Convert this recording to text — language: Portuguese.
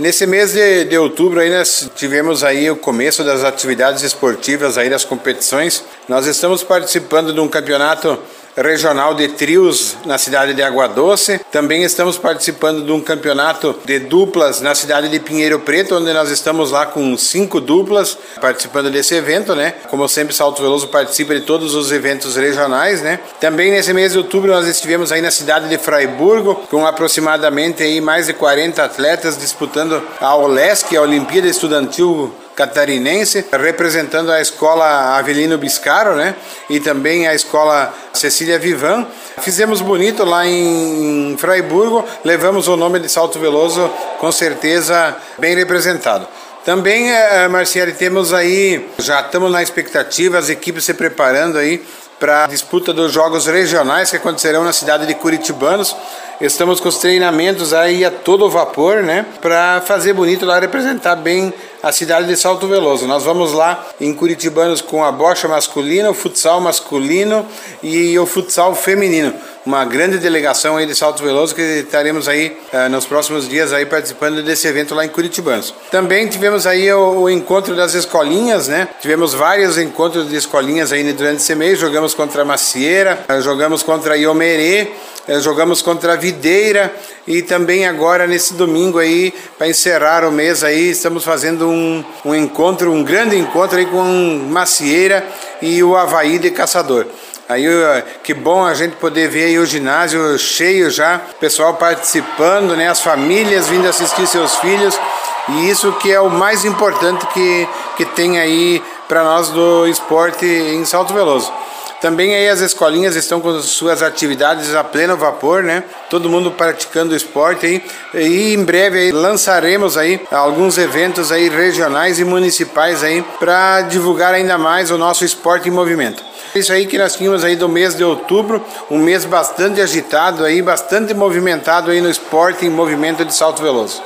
Nesse mês de, de outubro aí nós tivemos aí o começo das atividades esportivas aí das competições. Nós estamos participando de um campeonato regional de trios na cidade de Água Doce. Também estamos participando de um campeonato de duplas na cidade de Pinheiro Preto, onde nós estamos lá com cinco duplas participando desse evento, né? Como sempre, Salto Veloso participa de todos os eventos regionais, né? Também nesse mês de outubro nós estivemos aí na cidade de Fraiburgo com aproximadamente aí mais de 40 atletas disputando a OLESC, a Olimpíada Estudantil catarinense, representando a escola Avelino Biscaro, né? E também a escola Cecília Vivan. Fizemos bonito lá em Fraiburgo, levamos o nome de Salto Veloso com certeza bem representado. Também, eh, Marciele, temos aí, já estamos na expectativa, as equipes se preparando aí para a disputa dos jogos regionais que acontecerão na cidade de Curitibanos. Estamos com os treinamentos aí a todo vapor, né? Para fazer bonito lá, representar bem a cidade de Salto Veloso. Nós vamos lá em Curitibanos com a bocha masculina, o futsal masculino e o futsal feminino. Uma grande delegação aí de Salto Veloso que estaremos aí uh, nos próximos dias aí participando desse evento lá em Curitibanos. Também tivemos aí o, o, encontro das escolinhas, né? Tivemos vários encontros de escolinhas aí durante esse mês. Jogamos contra Macieira, uh, jogamos contra Iomerê, uh, jogamos contra Videira e também agora nesse domingo aí para encerrar o mês aí estamos fazendo um, um encontro, um grande encontro aí com Macieira e o Havaí de Caçador. Aí que bom a gente poder ver o ginásio cheio já, pessoal participando, né, as famílias vindo assistir seus filhos. E isso que é o mais importante que, que tem aí para nós do esporte em Salto Veloso. Também aí as escolinhas estão com suas atividades a pleno vapor, né? Todo mundo praticando esporte aí. E em breve aí lançaremos aí alguns eventos aí regionais e municipais aí para divulgar ainda mais o nosso esporte em movimento. Isso aí que nós tínhamos aí do mês de outubro, um mês bastante agitado aí, bastante movimentado aí no esporte em movimento de salto veloso.